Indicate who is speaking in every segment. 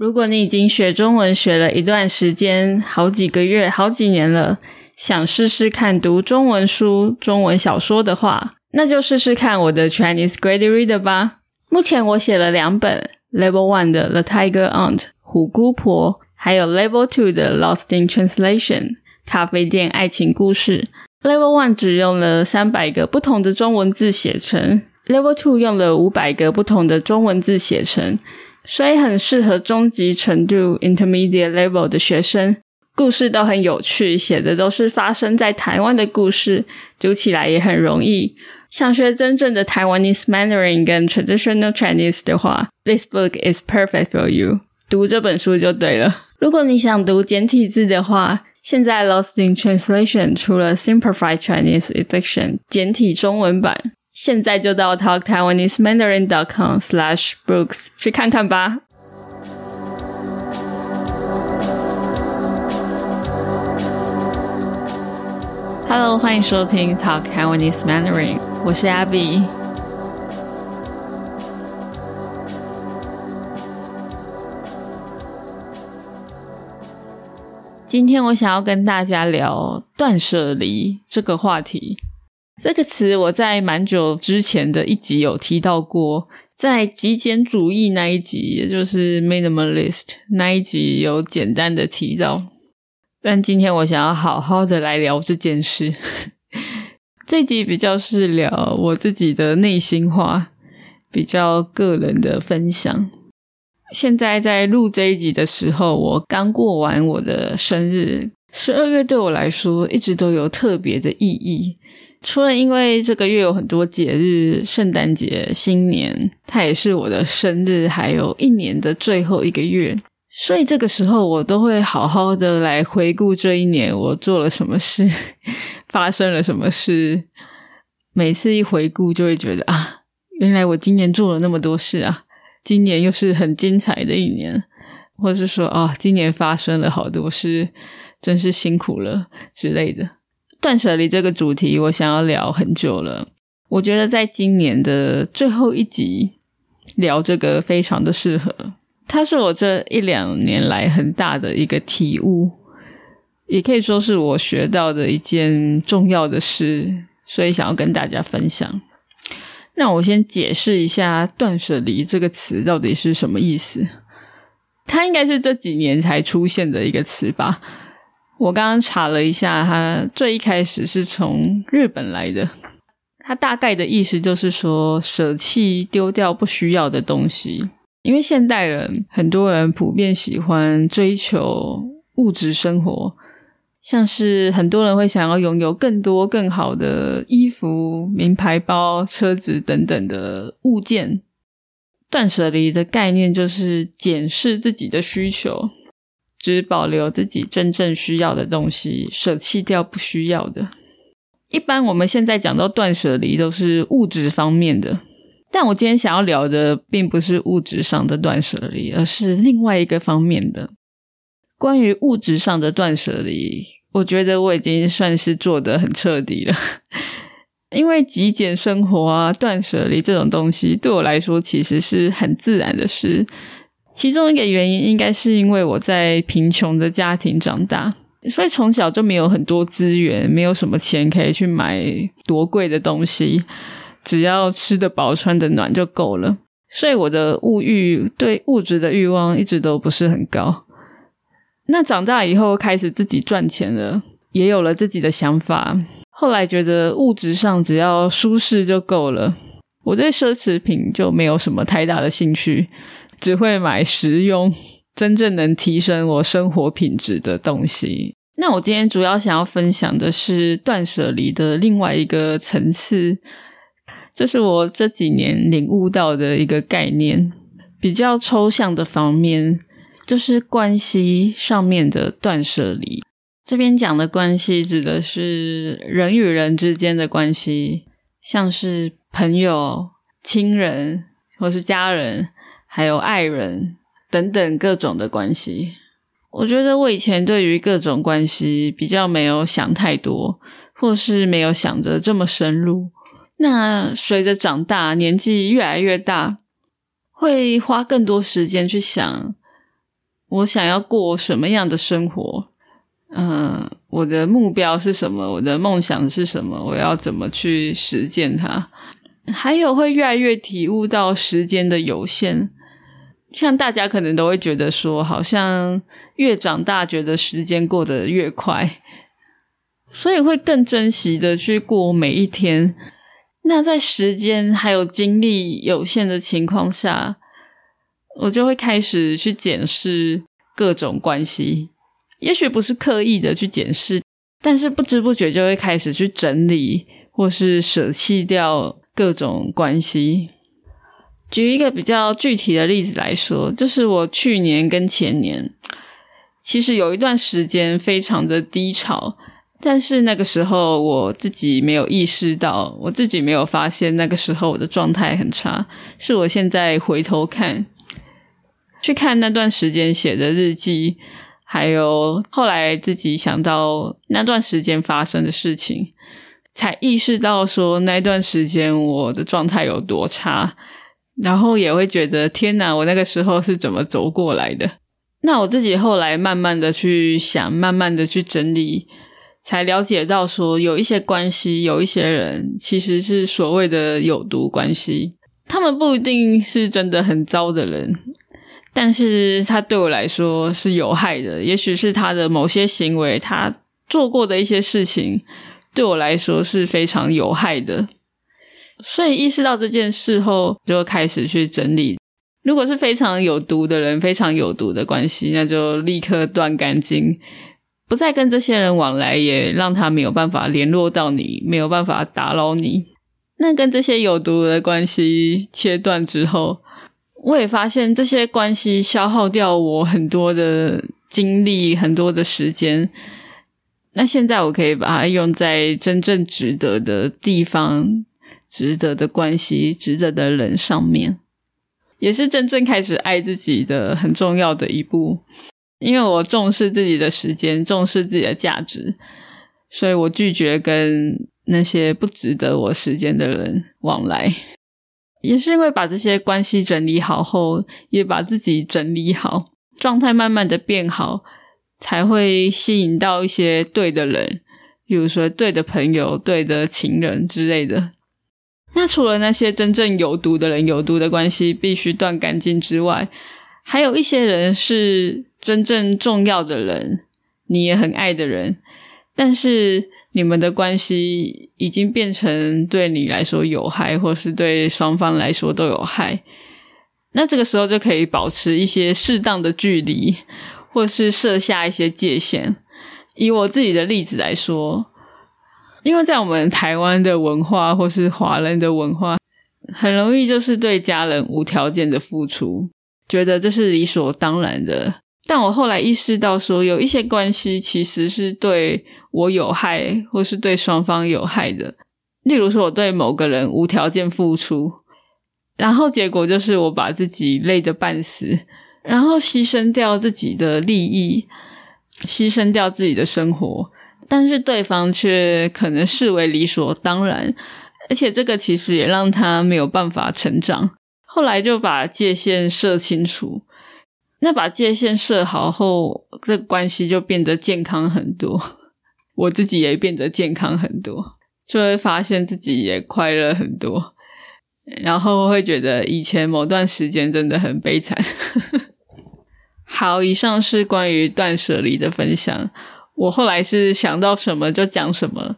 Speaker 1: 如果你已经学中文学了一段时间，好几个月、好几年了，想试试看读中文书、中文小说的话，那就试试看我的 Chinese Grade Reader 吧。目前我写了两本，Level One 的《The Tiger Aunt》虎姑婆，还有 Level Two 的《Lost in Translation》咖啡店爱情故事。Level One 只用了三百个不同的中文字写成，Level Two 用了五百个不同的中文字写成。所以很适合中级程度 （intermediate level） 的学生，故事都很有趣，写的都是发生在台湾的故事，读起来也很容易。想学真正的台湾 ese Mandarin 跟 traditional Chinese 的话，this book is perfect for you。读这本书就对了。如果你想读简体字的话，现在 Lost in Translation 出了 Simplified Chinese Edition 简体中文版。现在就到 talktaiwanesemandarin.com/slash/books 去看看吧。Hello，欢迎收听 Talk Taiwanese Mandarin，我是 Abby。今天我想要跟大家聊断舍离这个话题。这个词我在蛮久之前的一集有提到过，在极简主义那一集，也就是 minimalist 那一集有简单的提到。但今天我想要好好的来聊这件事。这集比较是聊我自己的内心话，比较个人的分享。现在在录这一集的时候，我刚过完我的生日，十二月对我来说一直都有特别的意义。除了因为这个月有很多节日，圣诞节、新年，它也是我的生日，还有一年的最后一个月，所以这个时候我都会好好的来回顾这一年我做了什么事，发生了什么事。每次一回顾，就会觉得啊，原来我今年做了那么多事啊，今年又是很精彩的一年，或者是说啊，今年发生了好多事，真是辛苦了之类的。断舍离这个主题，我想要聊很久了。我觉得在今年的最后一集聊这个非常的适合。它是我这一两年来很大的一个体悟，也可以说是我学到的一件重要的事，所以想要跟大家分享。那我先解释一下“断舍离”这个词到底是什么意思。它应该是这几年才出现的一个词吧。我刚刚查了一下，它最一开始是从日本来的。它大概的意思就是说，舍弃丢掉不需要的东西。因为现代人很多人普遍喜欢追求物质生活，像是很多人会想要拥有更多更好的衣服、名牌包、车子等等的物件。断舍离的概念就是检视自己的需求。只保留自己真正需要的东西，舍弃掉不需要的。一般我们现在讲到断舍离，都是物质方面的。但我今天想要聊的，并不是物质上的断舍离，而是另外一个方面的。关于物质上的断舍离，我觉得我已经算是做的很彻底了。因为极简生活啊，断舍离这种东西，对我来说其实是很自然的事。其中一个原因，应该是因为我在贫穷的家庭长大，所以从小就没有很多资源，没有什么钱可以去买多贵的东西，只要吃得饱、穿得暖就够了。所以我的物欲对物质的欲望一直都不是很高。那长大以后开始自己赚钱了，也有了自己的想法。后来觉得物质上只要舒适就够了，我对奢侈品就没有什么太大的兴趣。只会买实用、真正能提升我生活品质的东西。那我今天主要想要分享的是断舍离的另外一个层次，这是我这几年领悟到的一个概念，比较抽象的方面，就是关系上面的断舍离。这边讲的关系指的是人与人之间的关系，像是朋友、亲人或是家人。还有爱人等等各种的关系，我觉得我以前对于各种关系比较没有想太多，或是没有想着这么深入。那随着长大，年纪越来越大，会花更多时间去想我想要过什么样的生活？嗯，我的目标是什么？我的梦想是什么？我要怎么去实践它？还有会越来越体悟到时间的有限。像大家可能都会觉得说，好像越长大，觉得时间过得越快，所以会更珍惜的去过每一天。那在时间还有精力有限的情况下，我就会开始去检视各种关系。也许不是刻意的去检视，但是不知不觉就会开始去整理，或是舍弃掉各种关系。举一个比较具体的例子来说，就是我去年跟前年，其实有一段时间非常的低潮，但是那个时候我自己没有意识到，我自己没有发现那个时候我的状态很差，是我现在回头看，去看那段时间写的日记，还有后来自己想到那段时间发生的事情，才意识到说那段时间我的状态有多差。然后也会觉得天哪，我那个时候是怎么走过来的？那我自己后来慢慢的去想，慢慢的去整理，才了解到说，有一些关系，有一些人，其实是所谓的有毒关系。他们不一定是真的很糟的人，但是他对我来说是有害的。也许是他的某些行为，他做过的一些事情，对我来说是非常有害的。所以意识到这件事后，就开始去整理。如果是非常有毒的人，非常有毒的关系，那就立刻断干净，不再跟这些人往来，也让他没有办法联络到你，没有办法打扰你。那跟这些有毒的关系切断之后，我也发现这些关系消耗掉我很多的精力，很多的时间。那现在我可以把它用在真正值得的地方。值得的关系，值得的人上面，也是真正开始爱自己的很重要的一步。因为我重视自己的时间，重视自己的价值，所以我拒绝跟那些不值得我时间的人往来。也是因为把这些关系整理好后，也把自己整理好，状态慢慢的变好，才会吸引到一些对的人，比如说对的朋友、对的情人之类的。那除了那些真正有毒的人、有毒的关系必须断干净之外，还有一些人是真正重要的人，你也很爱的人，但是你们的关系已经变成对你来说有害，或是对双方来说都有害。那这个时候就可以保持一些适当的距离，或是设下一些界限。以我自己的例子来说。因为在我们台湾的文化，或是华人的文化，很容易就是对家人无条件的付出，觉得这是理所当然的。但我后来意识到，说有一些关系其实是对我有害，或是对双方有害的。例如说，我对某个人无条件付出，然后结果就是我把自己累得半死，然后牺牲掉自己的利益，牺牲掉自己的生活。但是对方却可能视为理所当然，而且这个其实也让他没有办法成长。后来就把界限设清楚，那把界限设好后，这关系就变得健康很多，我自己也变得健康很多，就会发现自己也快乐很多，然后会觉得以前某段时间真的很悲惨。好，以上是关于断舍离的分享。我后来是想到什么就讲什么，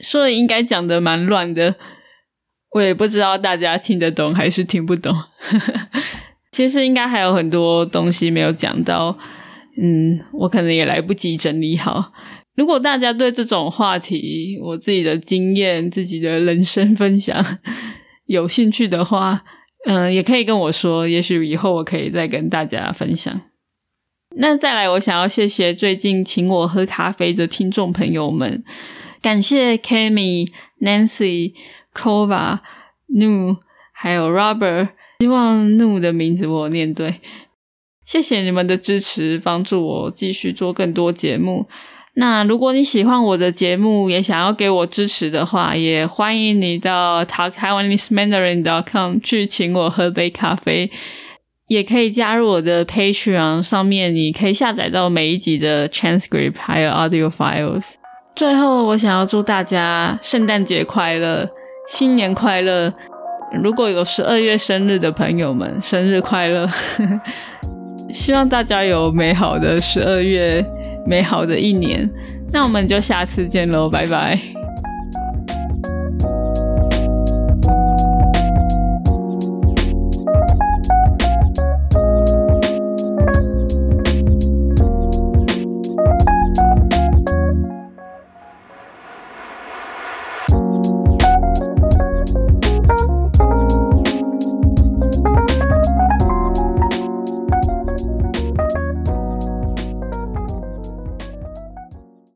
Speaker 1: 说的应该讲的蛮乱的，我也不知道大家听得懂还是听不懂。其实应该还有很多东西没有讲到，嗯，我可能也来不及整理好。如果大家对这种话题，我自己的经验、自己的人生分享有兴趣的话，嗯，也可以跟我说，也许以后我可以再跟大家分享。那再来，我想要谢谢最近请我喝咖啡的听众朋友们，感谢 Kami、Nancy、Kova、Nu，还有 Robert，希望 Nu 的名字我念对。谢谢你们的支持，帮助我继续做更多节目。那如果你喜欢我的节目，也想要给我支持的话，也欢迎你到 talktaiwanesemandarin.com 去请我喝杯咖啡。也可以加入我的 Patreon，上面你可以下载到每一集的 transcript 还有 audio files。最后，我想要祝大家圣诞节快乐，新年快乐！如果有十二月生日的朋友们，生日快乐！希望大家有美好的十二月，美好的一年。那我们就下次见喽，拜拜。